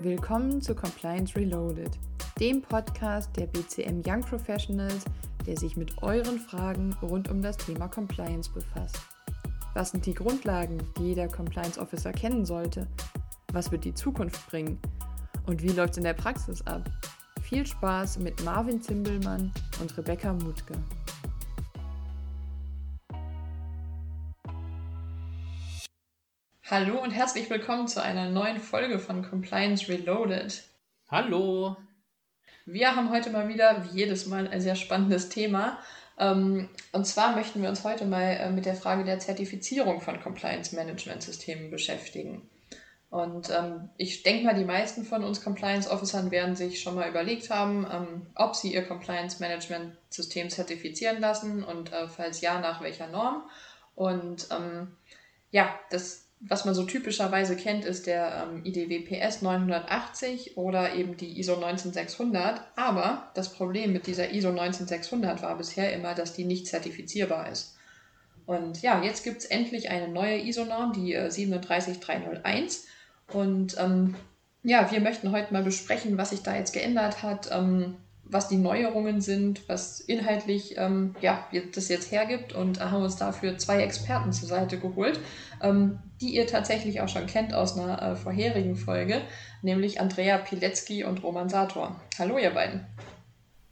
Willkommen zu Compliance Reloaded, dem Podcast der BCM Young Professionals, der sich mit euren Fragen rund um das Thema Compliance befasst. Was sind die Grundlagen, die jeder Compliance Officer kennen sollte? Was wird die Zukunft bringen? Und wie läuft es in der Praxis ab? Viel Spaß mit Marvin Zimbelmann und Rebecca Mutke. Hallo und herzlich willkommen zu einer neuen Folge von Compliance Reloaded. Hallo. Wir haben heute mal wieder, wie jedes Mal, ein sehr spannendes Thema. Ähm, und zwar möchten wir uns heute mal äh, mit der Frage der Zertifizierung von Compliance Management Systemen beschäftigen. Und ähm, ich denke mal, die meisten von uns Compliance Officern werden sich schon mal überlegt haben, ähm, ob sie ihr Compliance Management System zertifizieren lassen und äh, falls ja, nach welcher Norm. Und ja, das was man so typischerweise kennt, ist der ähm, IDWPS 980 oder eben die ISO 19600. Aber das Problem mit dieser ISO 19600 war bisher immer, dass die nicht zertifizierbar ist. Und ja, jetzt gibt es endlich eine neue ISO-Norm, die äh, 37301. Und ähm, ja, wir möchten heute mal besprechen, was sich da jetzt geändert hat, ähm, was die Neuerungen sind, was inhaltlich ähm, ja, das jetzt hergibt und haben uns dafür zwei Experten zur Seite geholt, ähm, die ihr tatsächlich auch schon kennt aus einer äh, vorherigen Folge, nämlich Andrea Pilecki und Roman Sator. Hallo ihr beiden.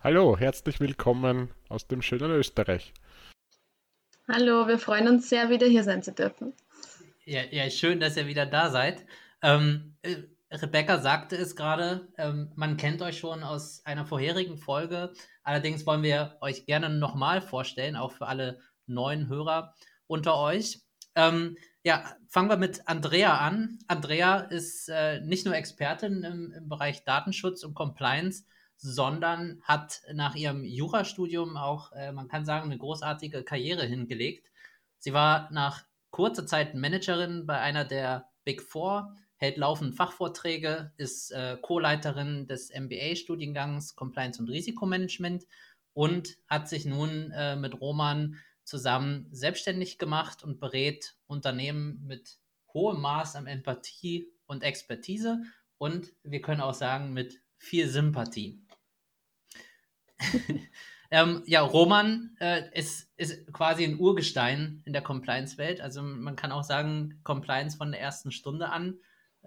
Hallo, herzlich willkommen aus dem schönen Österreich. Hallo, wir freuen uns sehr, wieder hier sein zu dürfen. Ja, ja schön, dass ihr wieder da seid. Ähm, äh, Rebecca sagte es gerade, ähm, man kennt euch schon aus einer vorherigen Folge. Allerdings wollen wir euch gerne nochmal vorstellen, auch für alle neuen Hörer unter euch. Ähm, ja, fangen wir mit Andrea an. Andrea ist äh, nicht nur Expertin im, im, Bereich Datenschutz und Compliance, sondern hat nach ihrem Jurastudium auch, äh, man kann sagen, eine großartige Karriere hingelegt. Sie war nach kurzer Zeit Managerin bei einer der Big Four hält laufend Fachvorträge, ist äh, Co-Leiterin des MBA-Studiengangs Compliance und Risikomanagement und hat sich nun äh, mit Roman zusammen selbstständig gemacht und berät Unternehmen mit hohem Maß an Empathie und Expertise und wir können auch sagen mit viel Sympathie. ähm, ja, Roman äh, ist, ist quasi ein Urgestein in der Compliance-Welt. Also man kann auch sagen, Compliance von der ersten Stunde an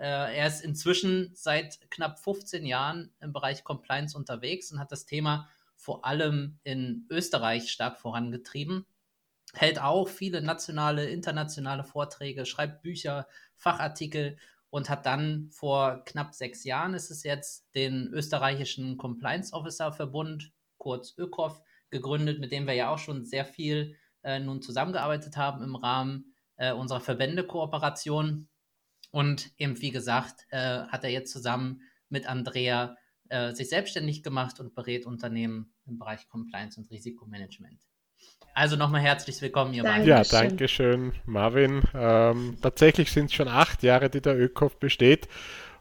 er ist inzwischen seit knapp 15 Jahren im Bereich Compliance unterwegs und hat das Thema vor allem in Österreich stark vorangetrieben. Hält auch viele nationale, internationale Vorträge, schreibt Bücher, Fachartikel und hat dann vor knapp sechs Jahren, ist es jetzt, den österreichischen Compliance Officer Verbund, kurz ÖKOF, gegründet, mit dem wir ja auch schon sehr viel äh, nun zusammengearbeitet haben im Rahmen äh, unserer Verbände-Kooperation. Und eben, wie gesagt, äh, hat er jetzt zusammen mit Andrea äh, sich selbstständig gemacht und berät Unternehmen im Bereich Compliance und Risikomanagement. Also nochmal herzlich willkommen, ihr beiden. Ja, danke schön, Marvin. Ähm, tatsächlich sind es schon acht Jahre, die der ÖKOF besteht.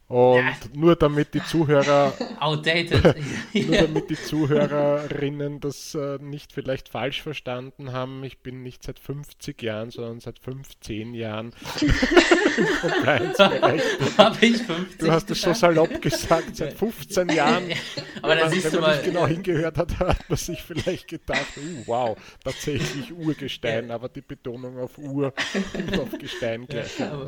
Und ja. nur damit die Zuhörer outdated, nur damit die Zuhörerinnen das äh, nicht vielleicht falsch verstanden haben, ich bin nicht seit 50 Jahren, sondern seit 15 Jahren Compliance-Bereich. Habe ich 50? Du hast es so salopp gesagt, seit 15 Jahren. Aber da siehst wenn man mal, nicht genau hingehört hat, hat man sich vielleicht gedacht, uh, wow, tatsächlich Urgestein, aber die Betonung auf Ur und auf Gestein gleich. Aber,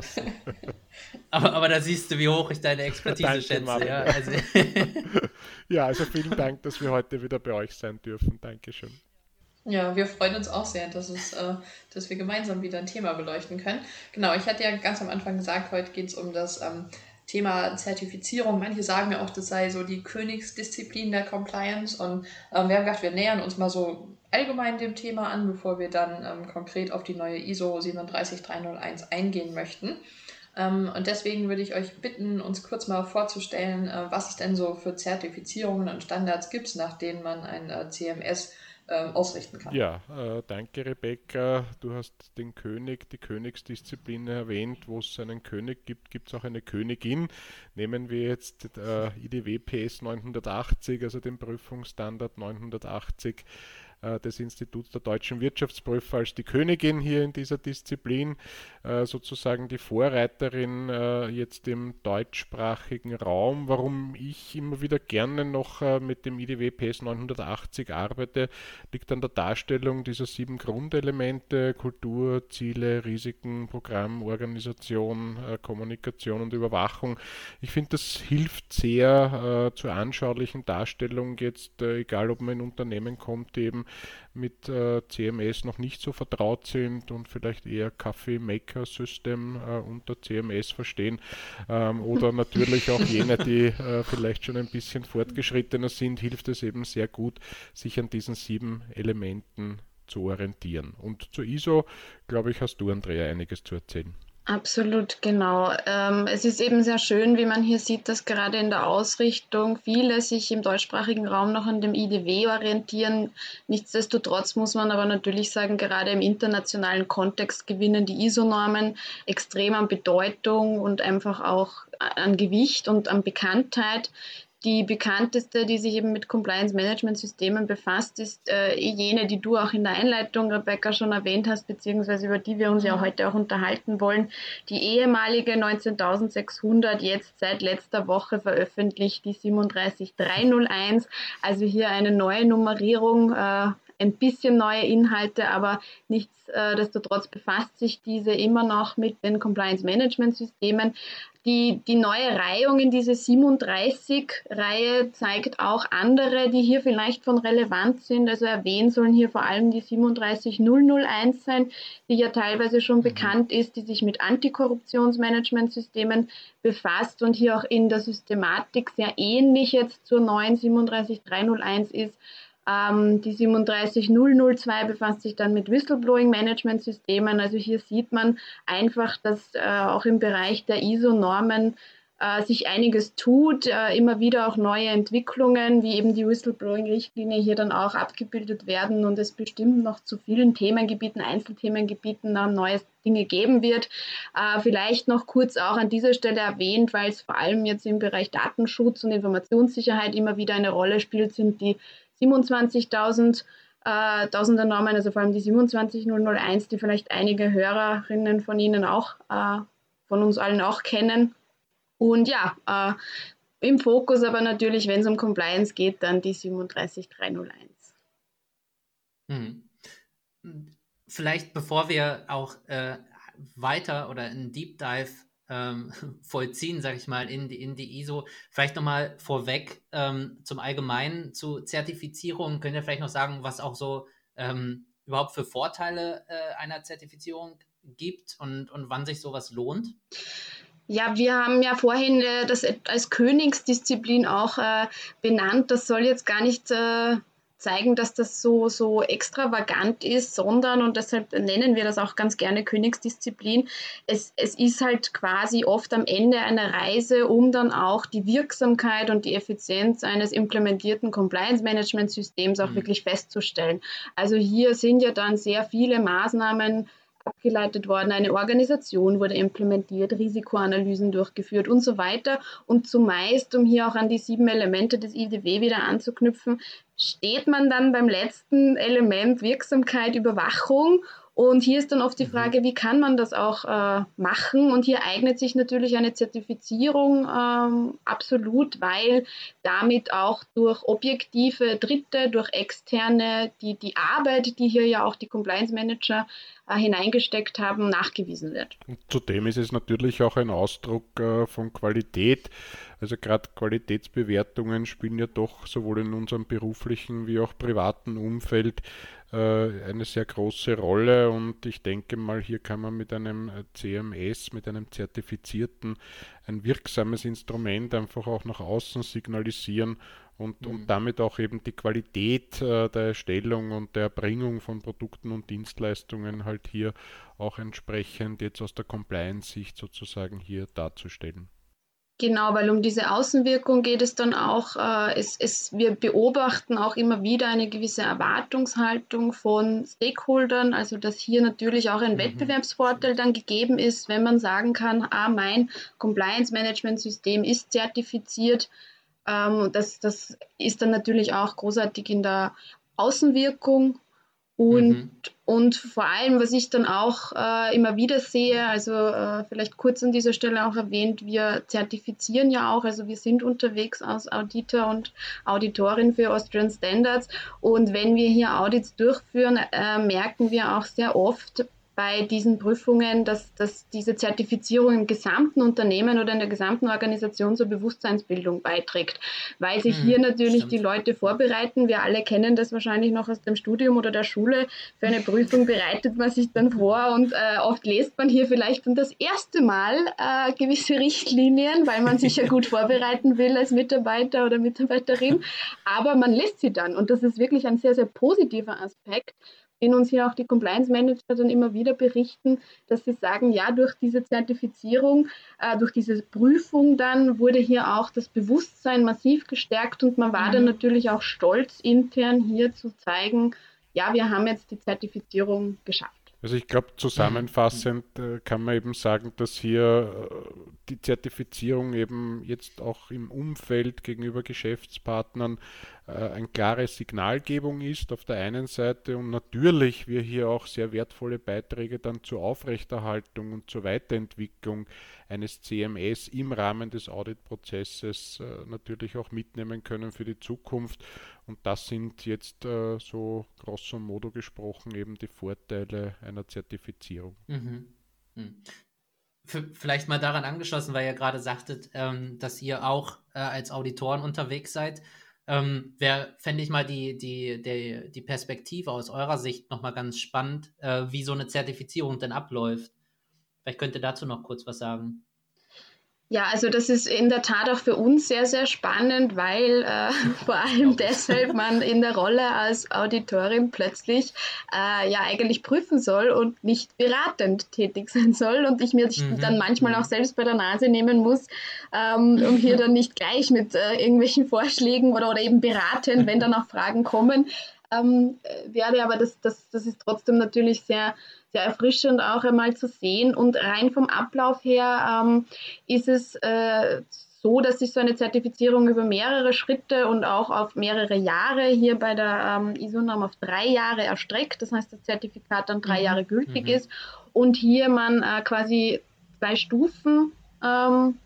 aber, aber da siehst du, wie hoch ich da deine Expertise Danke, schätze. Ja also. ja, also vielen Dank, dass wir heute wieder bei euch sein dürfen. Dankeschön. Ja, wir freuen uns auch sehr, dass, es, äh, dass wir gemeinsam wieder ein Thema beleuchten können. Genau, ich hatte ja ganz am Anfang gesagt, heute geht es um das ähm, Thema Zertifizierung. Manche sagen ja auch, das sei so die Königsdisziplin der Compliance. Und ähm, wir haben gedacht, wir nähern uns mal so allgemein dem Thema an, bevor wir dann ähm, konkret auf die neue ISO 37301 eingehen möchten. Ähm, und deswegen würde ich euch bitten, uns kurz mal vorzustellen, äh, was es denn so für Zertifizierungen und Standards gibt, nach denen man ein äh, CMS ähm, ausrichten kann. Ja, äh, danke Rebecca. Du hast den König, die Königsdisziplin erwähnt. Wo es einen König gibt, gibt es auch eine Königin. Nehmen wir jetzt IDW PS 980, also den Prüfungsstandard 980 äh, des Instituts der deutschen Wirtschaftsprüfer als die Königin hier in dieser Disziplin, äh, sozusagen die Vorreiterin äh, jetzt im deutschsprachigen Raum. Warum ich immer wieder gerne noch äh, mit dem IDW PS 980 arbeite, liegt an der Darstellung dieser sieben Grundelemente, Kultur, Ziele, Risiken, Programm, Organisation, äh, Kommunikation und Überwachung. Ich finde, das hilft sehr äh, zur anschaulichen Darstellung jetzt, egal ob man in Unternehmen kommt, eben mit äh, CMS noch nicht so vertraut sind und vielleicht eher Kaffee Maker System äh, unter CMS verstehen ähm, oder natürlich auch jene, die äh, vielleicht schon ein bisschen fortgeschrittener sind, hilft es eben sehr gut, sich an diesen sieben Elementen zu orientieren. Und zur ISO, glaube ich, hast du, Andrea, einiges zu erzählen. Absolut, genau. Ähm, es ist eben sehr schön, wie man hier sieht, dass gerade in der Ausrichtung viele sich im deutschsprachigen Raum noch an dem IDW orientieren. Nichtsdestotrotz muss man aber natürlich sagen, gerade im internationalen Kontext gewinnen die ISO-Normen extrem an Bedeutung und einfach auch an Gewicht und an Bekanntheit. Die bekannteste, die sich eben mit Compliance-Management-Systemen befasst, ist äh, jene, die du auch in der Einleitung, Rebecca, schon erwähnt hast, beziehziehungsweise über die wir uns ja heute auch unterhalten wollen. Die ehemalige 19600, jetzt seit letzter Woche veröffentlicht, die 37301. Also hier eine neue Nummerierung, äh, ein bisschen neue Inhalte, aber nichtsdestotrotz befasst sich diese immer noch mit den Compliance-Management-Systemen. Die, die neue Reihung in diese 37-Reihe zeigt auch andere, die hier vielleicht von relevant sind. Also erwähnen sollen hier vor allem die 37001 sein, die ja teilweise schon mhm. bekannt ist, die sich mit Antikorruptionsmanagementsystemen befasst und hier auch in der Systematik sehr ähnlich jetzt zur neuen 37301 ist. Ähm, die 37002 befasst sich dann mit Whistleblowing-Management-Systemen. Also hier sieht man einfach, dass äh, auch im Bereich der ISO-Normen äh, sich einiges tut, äh, immer wieder auch neue Entwicklungen, wie eben die Whistleblowing-Richtlinie hier dann auch abgebildet werden und es bestimmt noch zu vielen Themengebieten, Einzelthemengebieten noch neue Dinge geben wird. Äh, vielleicht noch kurz auch an dieser Stelle erwähnt, weil es vor allem jetzt im Bereich Datenschutz und Informationssicherheit immer wieder eine Rolle spielt, sind die 27.000 äh, Tausender Normen, also vor allem die 27001, die vielleicht einige Hörerinnen von Ihnen auch, äh, von uns allen auch kennen. Und ja, äh, im Fokus aber natürlich, wenn es um Compliance geht, dann die 37301. Hm. Vielleicht bevor wir auch äh, weiter oder in Deep Dive ähm, vollziehen, sage ich mal, in die, in die ISO. Vielleicht nochmal vorweg ähm, zum Allgemeinen zu Zertifizierung. Könnt ihr vielleicht noch sagen, was auch so ähm, überhaupt für Vorteile äh, einer Zertifizierung gibt und, und wann sich sowas lohnt? Ja, wir haben ja vorhin äh, das als Königsdisziplin auch äh, benannt. Das soll jetzt gar nicht äh, zeigen, dass das so, so extravagant ist, sondern, und deshalb nennen wir das auch ganz gerne Königsdisziplin, es, es ist halt quasi oft am Ende einer Reise, um dann auch die Wirksamkeit und die Effizienz eines implementierten Compliance-Management-Systems auch mhm. wirklich festzustellen. Also hier sind ja dann sehr viele Maßnahmen abgeleitet worden, eine Organisation wurde implementiert, Risikoanalysen durchgeführt und so weiter. Und zumeist, um hier auch an die sieben Elemente des IDW wieder anzuknüpfen, steht man dann beim letzten Element Wirksamkeit, Überwachung und hier ist dann oft die mhm. Frage, wie kann man das auch äh, machen? Und hier eignet sich natürlich eine Zertifizierung ähm, absolut, weil damit auch durch objektive Dritte, durch externe, die, die Arbeit, die hier ja auch die Compliance Manager äh, hineingesteckt haben, nachgewiesen wird. Und zudem ist es natürlich auch ein Ausdruck äh, von Qualität. Also gerade Qualitätsbewertungen spielen ja doch sowohl in unserem beruflichen wie auch privaten Umfeld äh, eine sehr große Rolle und ich denke mal, hier kann man mit einem CMS, mit einem zertifizierten, ein wirksames Instrument einfach auch nach außen signalisieren und, mhm. und damit auch eben die Qualität äh, der Erstellung und der Erbringung von Produkten und Dienstleistungen halt hier auch entsprechend jetzt aus der Compliance-Sicht sozusagen hier darzustellen. Genau, weil um diese Außenwirkung geht es dann auch. Äh, es, es, wir beobachten auch immer wieder eine gewisse Erwartungshaltung von Stakeholdern, also dass hier natürlich auch ein mhm. Wettbewerbsvorteil dann gegeben ist, wenn man sagen kann, ah, mein Compliance-Management-System ist zertifiziert. Ähm, das, das ist dann natürlich auch großartig in der Außenwirkung und, mhm. und vor allem, was ich dann auch äh, immer wieder sehe, also äh, vielleicht kurz an dieser Stelle auch erwähnt, wir zertifizieren ja auch, also wir sind unterwegs als Auditor und Auditorin für Austrian Standards. Und wenn wir hier Audits durchführen, äh, merken wir auch sehr oft, bei diesen Prüfungen, dass, dass diese Zertifizierung im gesamten Unternehmen oder in der gesamten Organisation zur Bewusstseinsbildung beiträgt, weil sich mhm, hier natürlich stimmt. die Leute vorbereiten. Wir alle kennen das wahrscheinlich noch aus dem Studium oder der Schule. Für eine Prüfung bereitet man sich dann vor und äh, oft lest man hier vielleicht dann das erste Mal äh, gewisse Richtlinien, weil man sich ja gut vorbereiten will als Mitarbeiter oder Mitarbeiterin. Aber man lässt sie dann und das ist wirklich ein sehr, sehr positiver Aspekt in uns hier auch die Compliance Manager dann immer wieder berichten, dass sie sagen, ja, durch diese Zertifizierung, äh, durch diese Prüfung dann wurde hier auch das Bewusstsein massiv gestärkt und man war mhm. dann natürlich auch stolz intern hier zu zeigen, ja, wir haben jetzt die Zertifizierung geschafft. Also ich glaube, zusammenfassend äh, kann man eben sagen, dass hier äh, die Zertifizierung eben jetzt auch im Umfeld gegenüber Geschäftspartnern äh, eine klare Signalgebung ist auf der einen Seite und natürlich wir hier auch sehr wertvolle Beiträge dann zur Aufrechterhaltung und zur Weiterentwicklung eines CMS im Rahmen des Auditprozesses äh, natürlich auch mitnehmen können für die Zukunft. Und das sind jetzt äh, so grosso modo gesprochen eben die Vorteile einer Zertifizierung. Mhm. Mhm. Vielleicht mal daran angeschlossen, weil ihr gerade sagtet, ähm, dass ihr auch äh, als Auditoren unterwegs seid. Ähm, fände ich mal die, die, die, die Perspektive aus eurer Sicht nochmal ganz spannend, äh, wie so eine Zertifizierung denn abläuft. Vielleicht könnt ihr dazu noch kurz was sagen. Ja, also das ist in der Tat auch für uns sehr, sehr spannend, weil äh, vor allem deshalb man in der Rolle als Auditorin plötzlich äh, ja eigentlich prüfen soll und nicht beratend tätig sein soll und ich mir mhm. dann manchmal auch selbst bei der Nase nehmen muss, ähm, um hier dann nicht gleich mit äh, irgendwelchen Vorschlägen oder, oder eben beratend, wenn dann auch Fragen kommen, ähm, werde. Aber das, das, das ist trotzdem natürlich sehr sehr erfrischend auch einmal zu sehen. Und rein vom Ablauf her ähm, ist es äh, so, dass sich so eine Zertifizierung über mehrere Schritte und auch auf mehrere Jahre hier bei der ähm, ISO-Norm auf drei Jahre erstreckt. Das heißt, das Zertifikat dann drei mhm. Jahre gültig mhm. ist und hier man äh, quasi zwei Stufen ähm,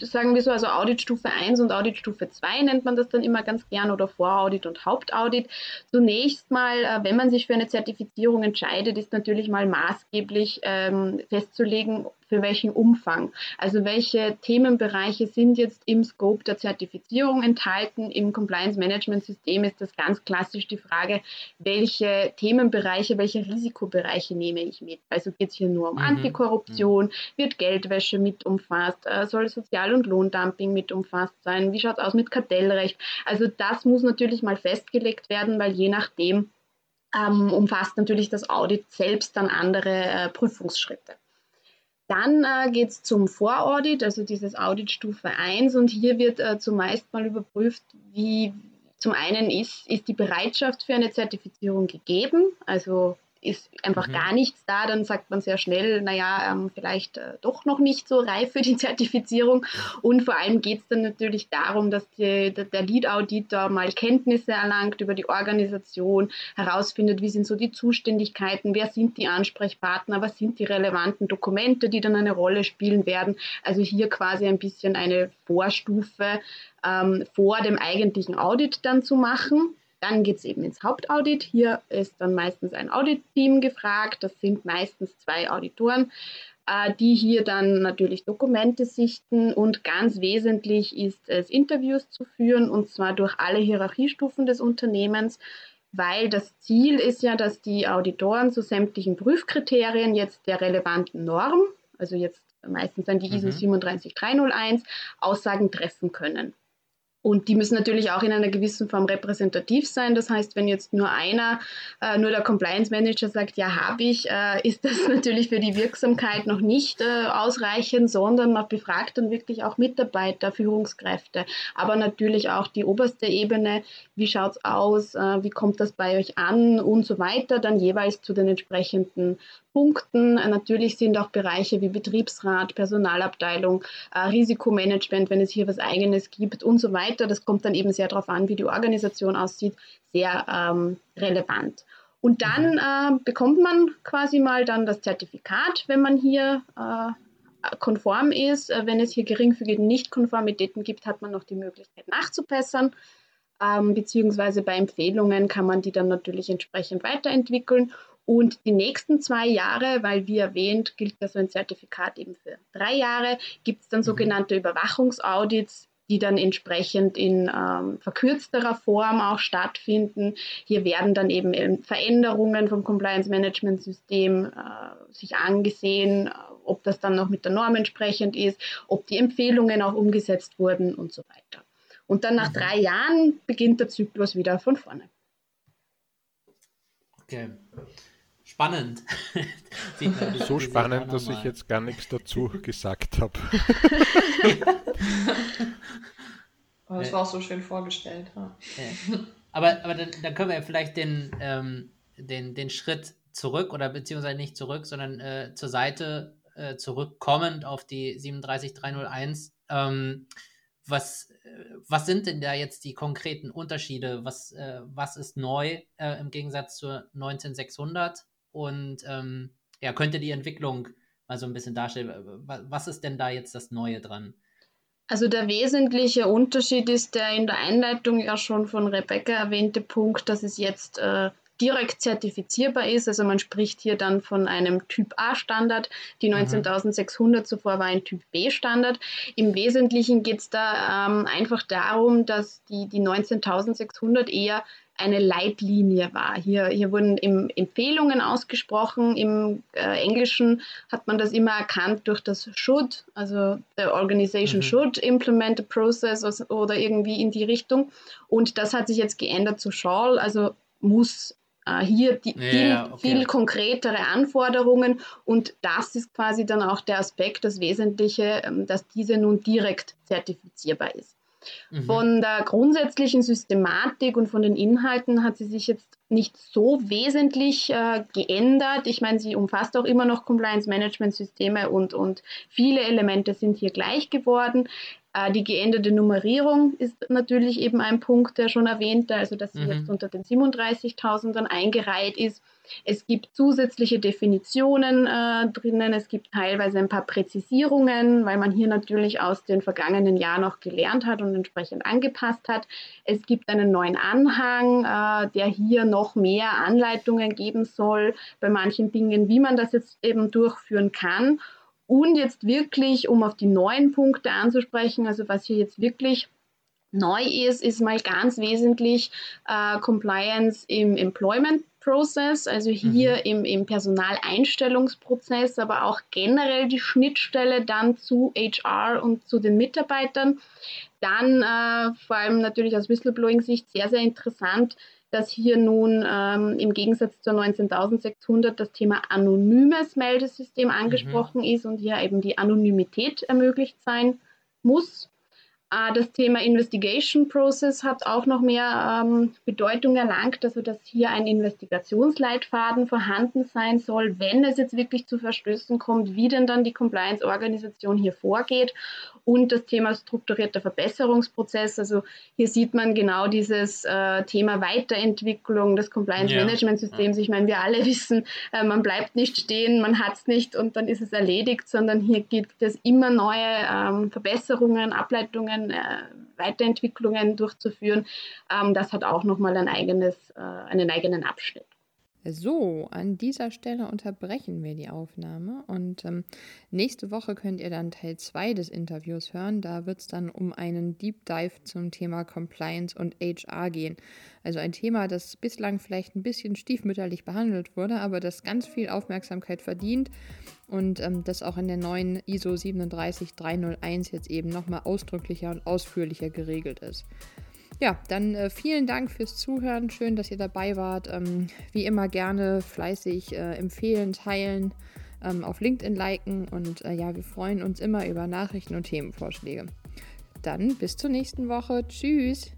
sagen wir so, also Auditstufe 1 und Auditstufe 2 nennt man das dann immer ganz gern oder Voraudit und Hauptaudit. Zunächst mal, äh, wenn man sich für eine Zertifizierung entscheidet, ist natürlich mal maßgeblich ähm, festzulegen, für welchen Umfang. Also welche Themenbereiche sind jetzt im Scope der Zertifizierung enthalten. Im Compliance Management System ist das ganz klassisch die Frage, welche Themenbereiche, welche Risikobereiche nehme ich mit. Also geht es hier nur um mhm. Antikorruption, mhm. wird Geldwäsche mit umfasst, äh, soll Sozial- und Lohndumping mit umfasst sein, wie schaut es aus mit Kartellrecht. Also das muss natürlich mal festgelegt werden, weil je nachdem ähm, umfasst natürlich das Audit selbst dann andere äh, Prüfungsschritte. Dann äh, geht es zum Voraudit, also dieses Audit Stufe 1 und hier wird äh, zumeist mal überprüft, wie zum einen ist, ist die Bereitschaft für eine Zertifizierung gegeben, also ist einfach mhm. gar nichts da, dann sagt man sehr schnell, naja, ähm, vielleicht äh, doch noch nicht so reif für die Zertifizierung. Und vor allem geht es dann natürlich darum, dass die, der Lead-Auditor mal Kenntnisse erlangt über die Organisation, herausfindet, wie sind so die Zuständigkeiten, wer sind die Ansprechpartner, was sind die relevanten Dokumente, die dann eine Rolle spielen werden. Also hier quasi ein bisschen eine Vorstufe ähm, vor dem eigentlichen Audit dann zu machen. Dann geht es eben ins Hauptaudit. Hier ist dann meistens ein Audit-Team gefragt. Das sind meistens zwei Auditoren, äh, die hier dann natürlich Dokumente sichten. Und ganz wesentlich ist es, Interviews zu führen, und zwar durch alle Hierarchiestufen des Unternehmens weil das Ziel ist ja, dass die Auditoren zu sämtlichen Prüfkriterien jetzt der relevanten Norm, also jetzt meistens dann die ISO mhm. 37301, Aussagen treffen können. Und die müssen natürlich auch in einer gewissen Form repräsentativ sein. Das heißt, wenn jetzt nur einer, äh, nur der Compliance Manager sagt, ja, habe ich, äh, ist das natürlich für die Wirksamkeit noch nicht äh, ausreichend, sondern man befragt dann wirklich auch Mitarbeiter, Führungskräfte, aber natürlich auch die oberste Ebene. Wie schaut es aus? Äh, wie kommt das bei euch an? Und so weiter. Dann jeweils zu den entsprechenden Punkten. Natürlich sind auch Bereiche wie Betriebsrat, Personalabteilung, äh, Risikomanagement, wenn es hier was Eigenes gibt und so weiter. Das kommt dann eben sehr darauf an, wie die Organisation aussieht, sehr ähm, relevant. Und dann mhm. äh, bekommt man quasi mal dann das Zertifikat, wenn man hier äh, konform ist. Äh, wenn es hier geringfügige Nichtkonformitäten gibt, hat man noch die Möglichkeit nachzubessern. Ähm, beziehungsweise bei Empfehlungen kann man die dann natürlich entsprechend weiterentwickeln. Und die nächsten zwei Jahre, weil wie erwähnt, gilt ja so ein Zertifikat eben für drei Jahre, gibt es dann mhm. sogenannte Überwachungsaudits, die dann entsprechend in ähm, verkürzterer Form auch stattfinden. Hier werden dann eben ähm, Veränderungen vom Compliance Management System äh, sich angesehen, äh, ob das dann noch mit der Norm entsprechend ist, ob die Empfehlungen auch umgesetzt wurden und so weiter. Und dann nach mhm. drei Jahren beginnt der Zyklus wieder von vorne. Okay. Spannend. so spannend, dass ich jetzt gar nichts dazu gesagt habe. Aber das war auch so schön vorgestellt. Ja. Aber, aber dann, dann, können wir ja vielleicht den, ähm, den, den Schritt zurück oder beziehungsweise nicht zurück, sondern äh, zur Seite äh, zurückkommend auf die 37301. Ähm, was, was sind denn da jetzt die konkreten Unterschiede? Was, äh, was ist neu äh, im Gegensatz zur 19600? Und ähm, ja, könnte die Entwicklung mal so ein bisschen darstellen? Was ist denn da jetzt das Neue dran? Also der wesentliche Unterschied ist der in der Einleitung ja schon von Rebecca erwähnte Punkt, dass es jetzt äh, direkt zertifizierbar ist. Also man spricht hier dann von einem Typ A-Standard. Die 19.600 mhm. zuvor war ein Typ B-Standard. Im Wesentlichen geht es da ähm, einfach darum, dass die, die 19.600 eher eine Leitlinie war. Hier, hier wurden Empfehlungen ausgesprochen. Im äh, Englischen hat man das immer erkannt durch das should, also the organization mhm. should implement a process oder irgendwie in die Richtung. Und das hat sich jetzt geändert zu shall, also muss hier die, ja, viel, okay. viel konkretere Anforderungen und das ist quasi dann auch der Aspekt, das Wesentliche, ähm, dass diese nun direkt zertifizierbar ist. Mhm. Von der grundsätzlichen Systematik und von den Inhalten hat sie sich jetzt nicht so wesentlich äh, geändert. Ich meine, sie umfasst auch immer noch Compliance-Management-Systeme und, und viele Elemente sind hier gleich geworden. Äh, die geänderte Nummerierung ist natürlich eben ein Punkt, der schon erwähnte, also dass sie mhm. jetzt unter den 37.000 dann eingereiht ist. Es gibt zusätzliche Definitionen äh, drinnen, es gibt teilweise ein paar Präzisierungen, weil man hier natürlich aus den vergangenen Jahren auch gelernt hat und entsprechend angepasst hat. Es gibt einen neuen Anhang, äh, der hier noch mehr Anleitungen geben soll bei manchen Dingen, wie man das jetzt eben durchführen kann. Und jetzt wirklich, um auf die neuen Punkte anzusprechen, also was hier jetzt wirklich neu ist, ist mal ganz wesentlich äh, Compliance im Employment Process, also hier mhm. im, im Personaleinstellungsprozess, aber auch generell die Schnittstelle dann zu HR und zu den Mitarbeitern. Dann äh, vor allem natürlich aus Whistleblowing-Sicht sehr, sehr interessant, dass hier nun ähm, im Gegensatz zur 19.600 das Thema anonymes Meldesystem angesprochen mhm. ist und hier eben die Anonymität ermöglicht sein muss. Äh, das Thema Investigation Process hat auch noch mehr ähm, Bedeutung erlangt, also dass hier ein Investigationsleitfaden vorhanden sein soll, wenn es jetzt wirklich zu Verstößen kommt, wie denn dann die Compliance-Organisation hier vorgeht und das Thema strukturierter Verbesserungsprozess. Also hier sieht man genau dieses äh, Thema Weiterentwicklung des Compliance-Management-Systems. Ja. Ich meine, wir alle wissen, äh, man bleibt nicht stehen, man hat es nicht und dann ist es erledigt, sondern hier gibt es immer neue ähm, Verbesserungen, Ableitungen Entwicklungen, äh, Weiterentwicklungen durchzuführen. Ähm, das hat auch nochmal ein eigenes, äh, einen eigenen Abschnitt. So, an dieser Stelle unterbrechen wir die Aufnahme und ähm, nächste Woche könnt ihr dann Teil 2 des Interviews hören. Da wird es dann um einen Deep Dive zum Thema Compliance und HR gehen. Also ein Thema, das bislang vielleicht ein bisschen stiefmütterlich behandelt wurde, aber das ganz viel Aufmerksamkeit verdient und ähm, das auch in der neuen ISO 37301 jetzt eben nochmal ausdrücklicher und ausführlicher geregelt ist. Ja, dann äh, vielen Dank fürs Zuhören. Schön, dass ihr dabei wart. Ähm, wie immer gerne fleißig äh, empfehlen, teilen, ähm, auf LinkedIn liken und äh, ja, wir freuen uns immer über Nachrichten und Themenvorschläge. Dann bis zur nächsten Woche. Tschüss.